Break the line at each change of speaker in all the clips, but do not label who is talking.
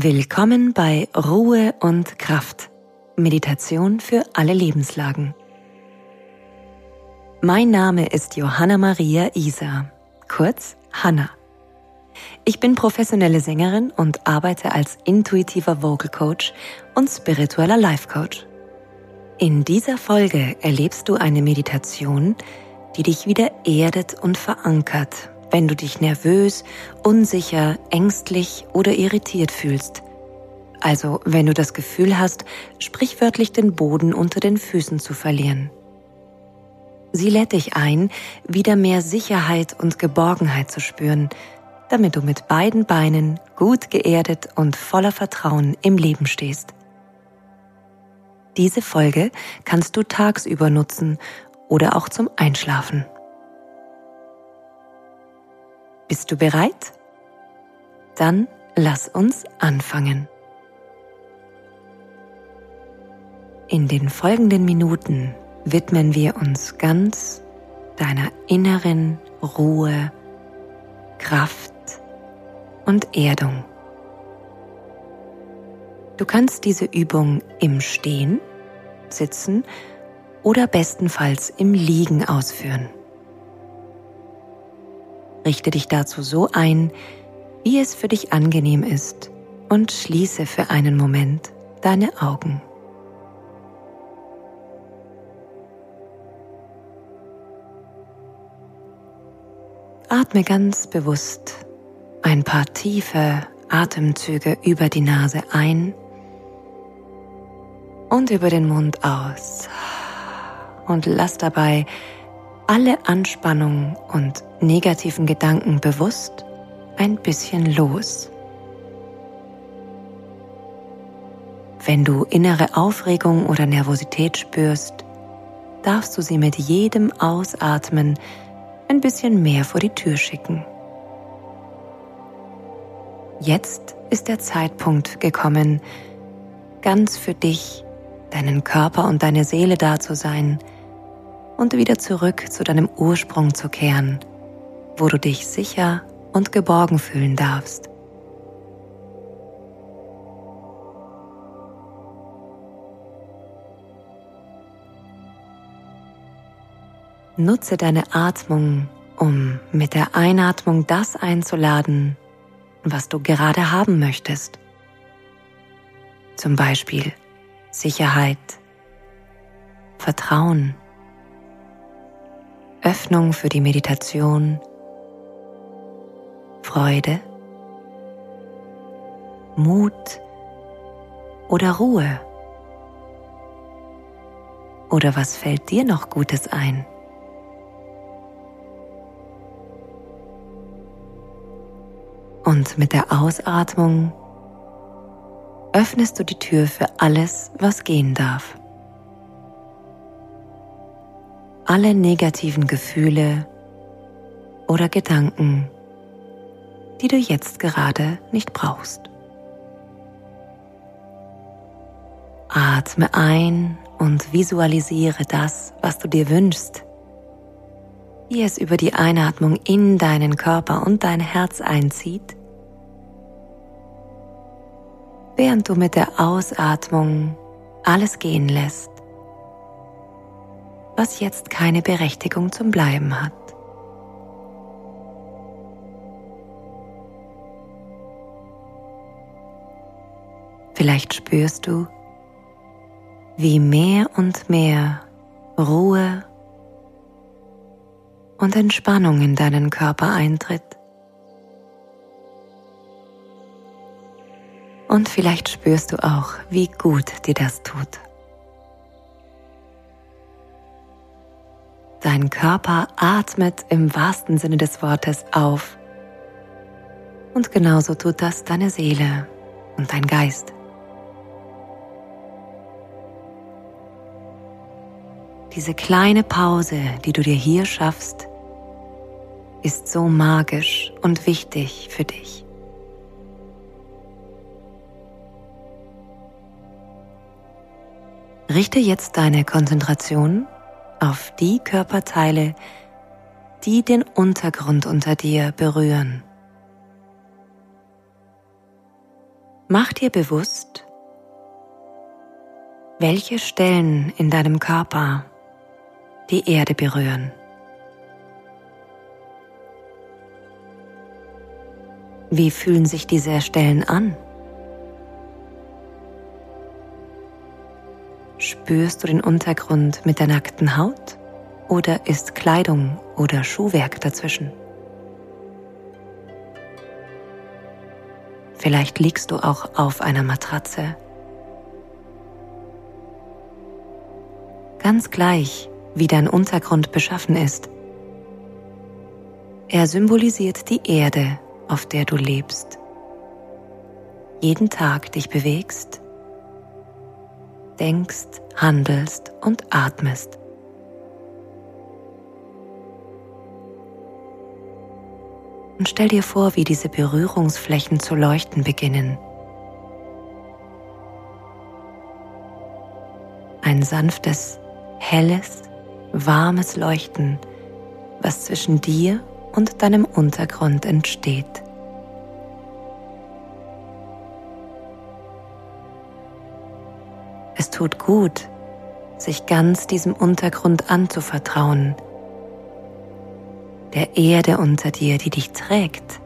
Willkommen bei Ruhe und Kraft. Meditation für alle Lebenslagen. Mein Name ist Johanna Maria Isa, kurz Hanna. Ich bin professionelle Sängerin und arbeite als intuitiver Vocal Coach und spiritueller Life Coach. In dieser Folge erlebst du eine Meditation, die dich wieder erdet und verankert wenn du dich nervös, unsicher, ängstlich oder irritiert fühlst. Also wenn du das Gefühl hast, sprichwörtlich den Boden unter den Füßen zu verlieren. Sie lädt dich ein, wieder mehr Sicherheit und Geborgenheit zu spüren, damit du mit beiden Beinen gut geerdet und voller Vertrauen im Leben stehst. Diese Folge kannst du tagsüber nutzen oder auch zum Einschlafen. Bist du bereit? Dann lass uns anfangen. In den folgenden Minuten widmen wir uns ganz deiner inneren Ruhe, Kraft und Erdung. Du kannst diese Übung im Stehen, Sitzen oder bestenfalls im Liegen ausführen. Richte dich dazu so ein, wie es für dich angenehm ist und schließe für einen Moment deine Augen. Atme ganz bewusst ein paar tiefe Atemzüge über die Nase ein und über den Mund aus und lass dabei alle Anspannung und negativen Gedanken bewusst ein bisschen los. Wenn du innere Aufregung oder Nervosität spürst, darfst du sie mit jedem Ausatmen ein bisschen mehr vor die Tür schicken. Jetzt ist der Zeitpunkt gekommen, ganz für dich, deinen Körper und deine Seele da zu sein, und wieder zurück zu deinem Ursprung zu kehren, wo du dich sicher und geborgen fühlen darfst. Nutze deine Atmung, um mit der Einatmung das einzuladen, was du gerade haben möchtest. Zum Beispiel Sicherheit, Vertrauen, Öffnung für die Meditation, Freude, Mut oder Ruhe? Oder was fällt dir noch Gutes ein? Und mit der Ausatmung öffnest du die Tür für alles, was gehen darf. alle negativen Gefühle oder Gedanken, die du jetzt gerade nicht brauchst. Atme ein und visualisiere das, was du dir wünschst, wie es über die Einatmung in deinen Körper und dein Herz einzieht, während du mit der Ausatmung alles gehen lässt was jetzt keine Berechtigung zum Bleiben hat. Vielleicht spürst du, wie mehr und mehr Ruhe und Entspannung in deinen Körper eintritt. Und vielleicht spürst du auch, wie gut dir das tut. Dein Körper atmet im wahrsten Sinne des Wortes auf. Und genauso tut das deine Seele und dein Geist. Diese kleine Pause, die du dir hier schaffst, ist so magisch und wichtig für dich. Richte jetzt deine Konzentration auf die Körperteile, die den Untergrund unter dir berühren. Mach dir bewusst, welche Stellen in deinem Körper die Erde berühren. Wie fühlen sich diese Stellen an? Spürst du den Untergrund mit der nackten Haut oder ist Kleidung oder Schuhwerk dazwischen? Vielleicht liegst du auch auf einer Matratze. Ganz gleich, wie dein Untergrund beschaffen ist. Er symbolisiert die Erde, auf der du lebst. Jeden Tag dich bewegst, denkst, handelst und atmest. Und stell dir vor, wie diese Berührungsflächen zu leuchten beginnen. Ein sanftes, helles, warmes Leuchten, was zwischen dir und deinem Untergrund entsteht. Es tut gut, sich ganz diesem Untergrund anzuvertrauen, der Erde unter dir, die dich trägt.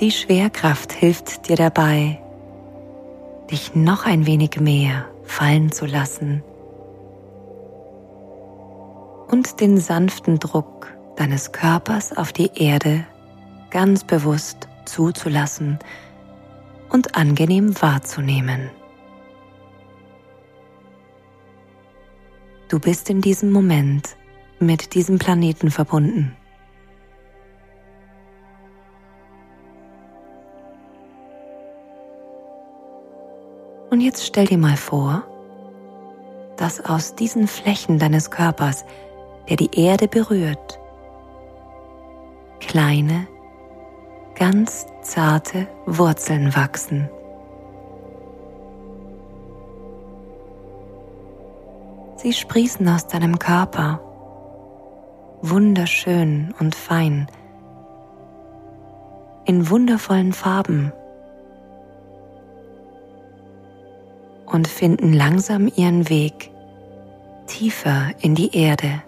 Die Schwerkraft hilft dir dabei, dich noch ein wenig mehr fallen zu lassen und den sanften Druck deines Körpers auf die Erde ganz bewusst zuzulassen und angenehm wahrzunehmen. Du bist in diesem Moment mit diesem Planeten verbunden. Und jetzt stell dir mal vor, dass aus diesen Flächen deines Körpers, der die Erde berührt, kleine, ganz zarte Wurzeln wachsen. Sie sprießen aus deinem Körper, wunderschön und fein, in wundervollen Farben und finden langsam ihren Weg tiefer in die Erde.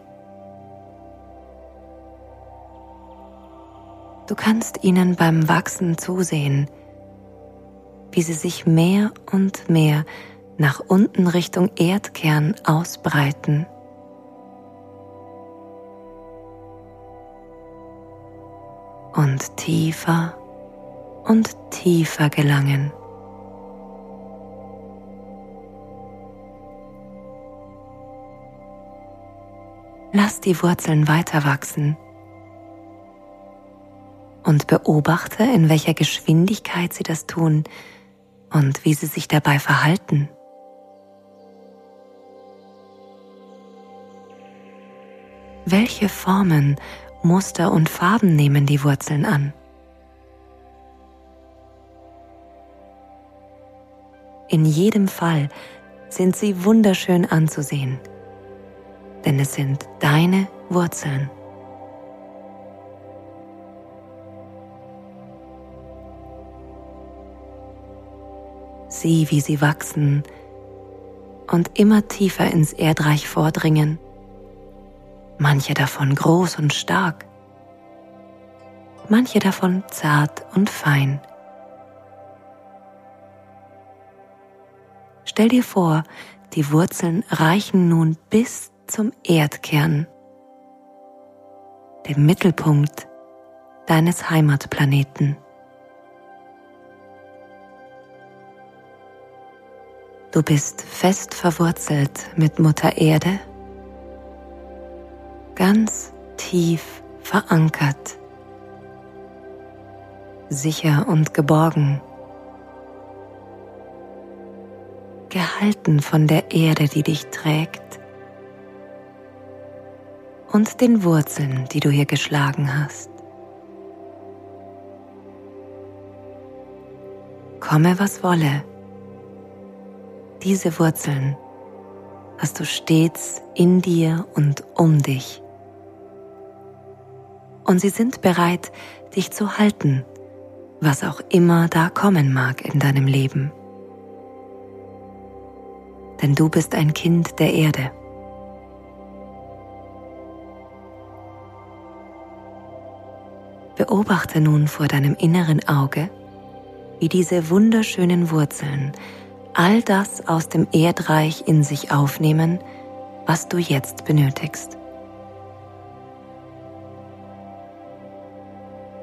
Du kannst ihnen beim Wachsen zusehen, wie sie sich mehr und mehr nach unten Richtung Erdkern ausbreiten. Und tiefer und tiefer gelangen. Lass die Wurzeln weiter wachsen und beobachte, in welcher Geschwindigkeit sie das tun und wie sie sich dabei verhalten. Welche Formen, Muster und Farben nehmen die Wurzeln an? In jedem Fall sind sie wunderschön anzusehen, denn es sind deine Wurzeln. Sieh, wie sie wachsen und immer tiefer ins Erdreich vordringen, manche davon groß und stark, manche davon zart und fein. Stell dir vor, die Wurzeln reichen nun bis zum Erdkern, dem Mittelpunkt deines Heimatplaneten. Du bist fest verwurzelt mit Mutter Erde, ganz tief verankert, sicher und geborgen, gehalten von der Erde, die dich trägt und den Wurzeln, die du hier geschlagen hast. Komme, was wolle diese Wurzeln hast du stets in dir und um dich. Und sie sind bereit, dich zu halten was auch immer da kommen mag in deinem Leben. Denn du bist ein Kind der Erde. Beobachte nun vor deinem inneren Auge, wie diese wunderschönen Wurzeln all das aus dem Erdreich in sich aufnehmen, was du jetzt benötigst.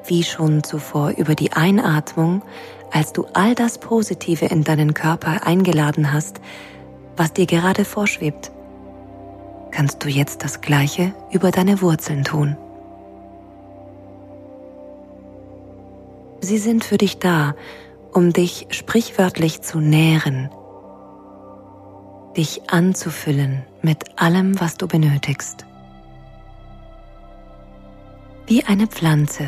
Wie schon zuvor über die Einatmung, als du all das Positive in deinen Körper eingeladen hast, was dir gerade vorschwebt, kannst du jetzt das Gleiche über deine Wurzeln tun. Sie sind für dich da, um dich sprichwörtlich zu nähren, dich anzufüllen mit allem, was du benötigst. Wie eine Pflanze,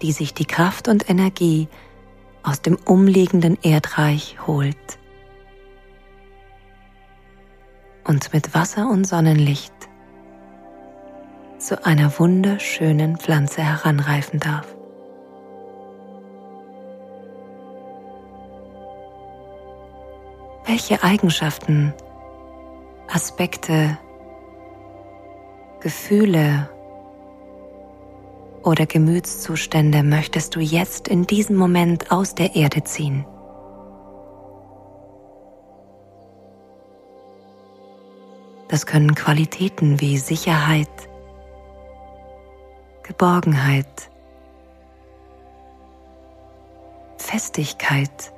die sich die Kraft und Energie aus dem umliegenden Erdreich holt und mit Wasser und Sonnenlicht zu einer wunderschönen Pflanze heranreifen darf. Welche Eigenschaften, Aspekte, Gefühle oder Gemütszustände möchtest du jetzt in diesem Moment aus der Erde ziehen? Das können Qualitäten wie Sicherheit, Geborgenheit, Festigkeit,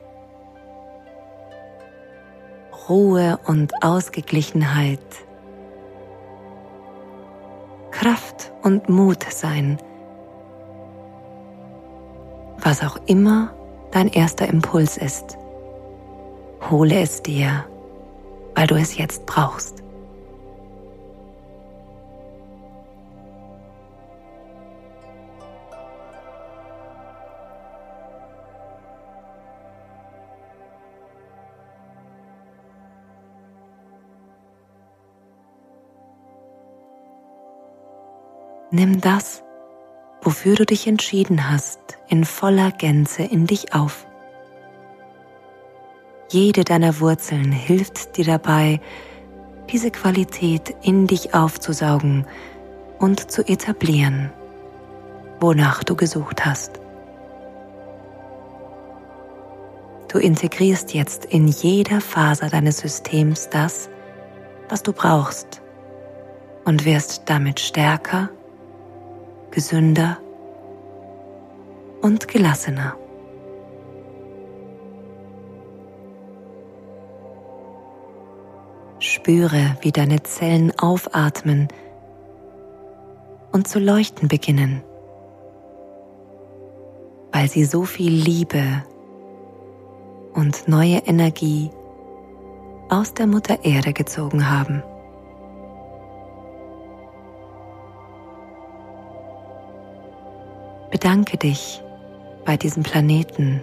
Ruhe und Ausgeglichenheit, Kraft und Mut sein, was auch immer dein erster Impuls ist. Hole es dir, weil du es jetzt brauchst. Nimm das, wofür du dich entschieden hast, in voller Gänze in dich auf. Jede deiner Wurzeln hilft dir dabei, diese Qualität in dich aufzusaugen und zu etablieren, wonach du gesucht hast. Du integrierst jetzt in jeder Faser deines Systems das, was du brauchst und wirst damit stärker gesünder und gelassener. Spüre, wie deine Zellen aufatmen und zu leuchten beginnen, weil sie so viel Liebe und neue Energie aus der Mutter Erde gezogen haben. Bedanke dich bei diesem Planeten,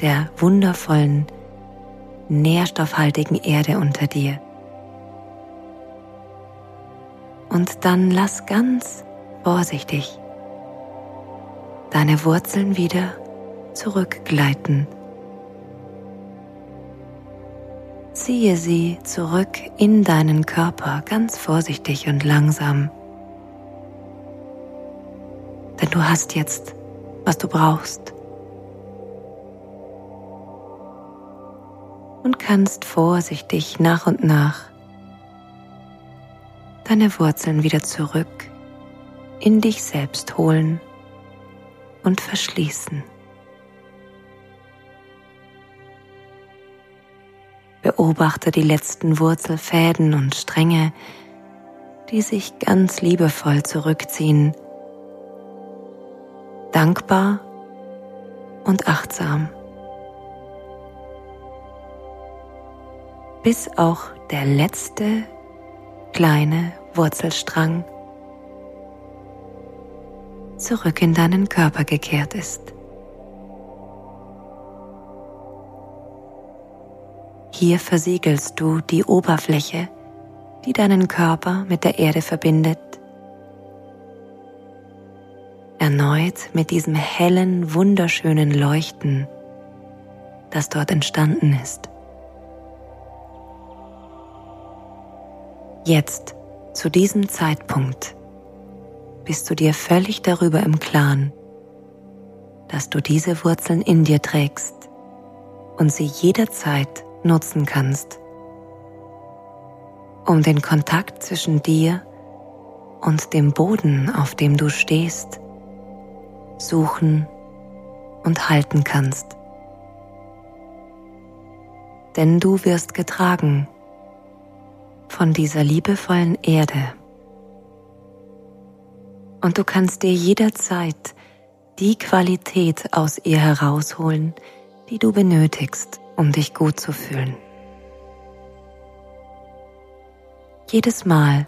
der wundervollen, nährstoffhaltigen Erde unter dir. Und dann lass ganz vorsichtig deine Wurzeln wieder zurückgleiten. Ziehe sie zurück in deinen Körper ganz vorsichtig und langsam denn du hast jetzt, was du brauchst. Und kannst vorsichtig nach und nach deine Wurzeln wieder zurück in dich selbst holen und verschließen. Beobachte die letzten Wurzelfäden und Stränge, die sich ganz liebevoll zurückziehen dankbar und achtsam. Bis auch der letzte kleine Wurzelstrang zurück in deinen Körper gekehrt ist. Hier versiegelst du die Oberfläche, die deinen Körper mit der Erde verbindet erneut mit diesem hellen, wunderschönen Leuchten, das dort entstanden ist. Jetzt, zu diesem Zeitpunkt, bist du dir völlig darüber im Klaren, dass du diese Wurzeln in dir trägst und sie jederzeit nutzen kannst, um den Kontakt zwischen dir und dem Boden, auf dem du stehst, suchen und halten kannst. Denn du wirst getragen von dieser liebevollen Erde. Und du kannst dir jederzeit die Qualität aus ihr herausholen, die du benötigst, um dich gut zu fühlen. Jedes Mal,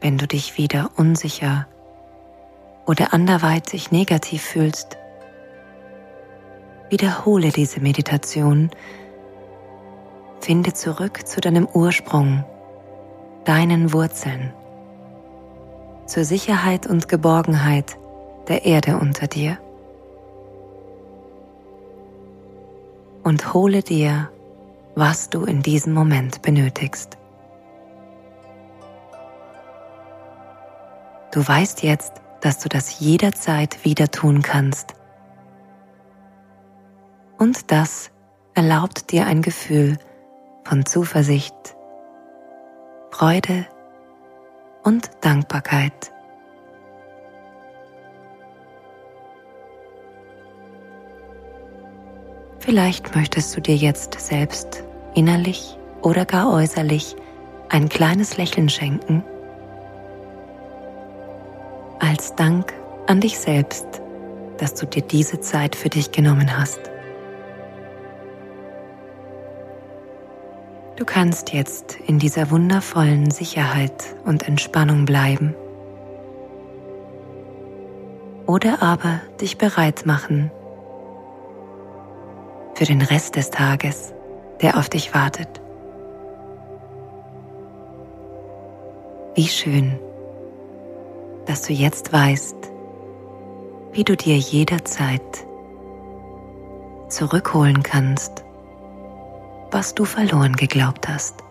wenn du dich wieder unsicher oder anderweitig negativ fühlst, wiederhole diese Meditation, finde zurück zu deinem Ursprung, deinen Wurzeln, zur Sicherheit und Geborgenheit der Erde unter dir. Und hole dir, was du in diesem Moment benötigst. Du weißt jetzt, dass du das jederzeit wieder tun kannst. Und das erlaubt dir ein Gefühl von Zuversicht, Freude und Dankbarkeit. Vielleicht möchtest du dir jetzt selbst innerlich oder gar äußerlich ein kleines Lächeln schenken als Dank an dich selbst, dass du dir diese Zeit für dich genommen hast. Du kannst jetzt in dieser wundervollen Sicherheit und Entspannung bleiben. Oder aber dich bereit machen für den Rest des Tages, der auf dich wartet. Wie schön dass du jetzt weißt, wie du dir jederzeit zurückholen kannst, was du verloren geglaubt hast.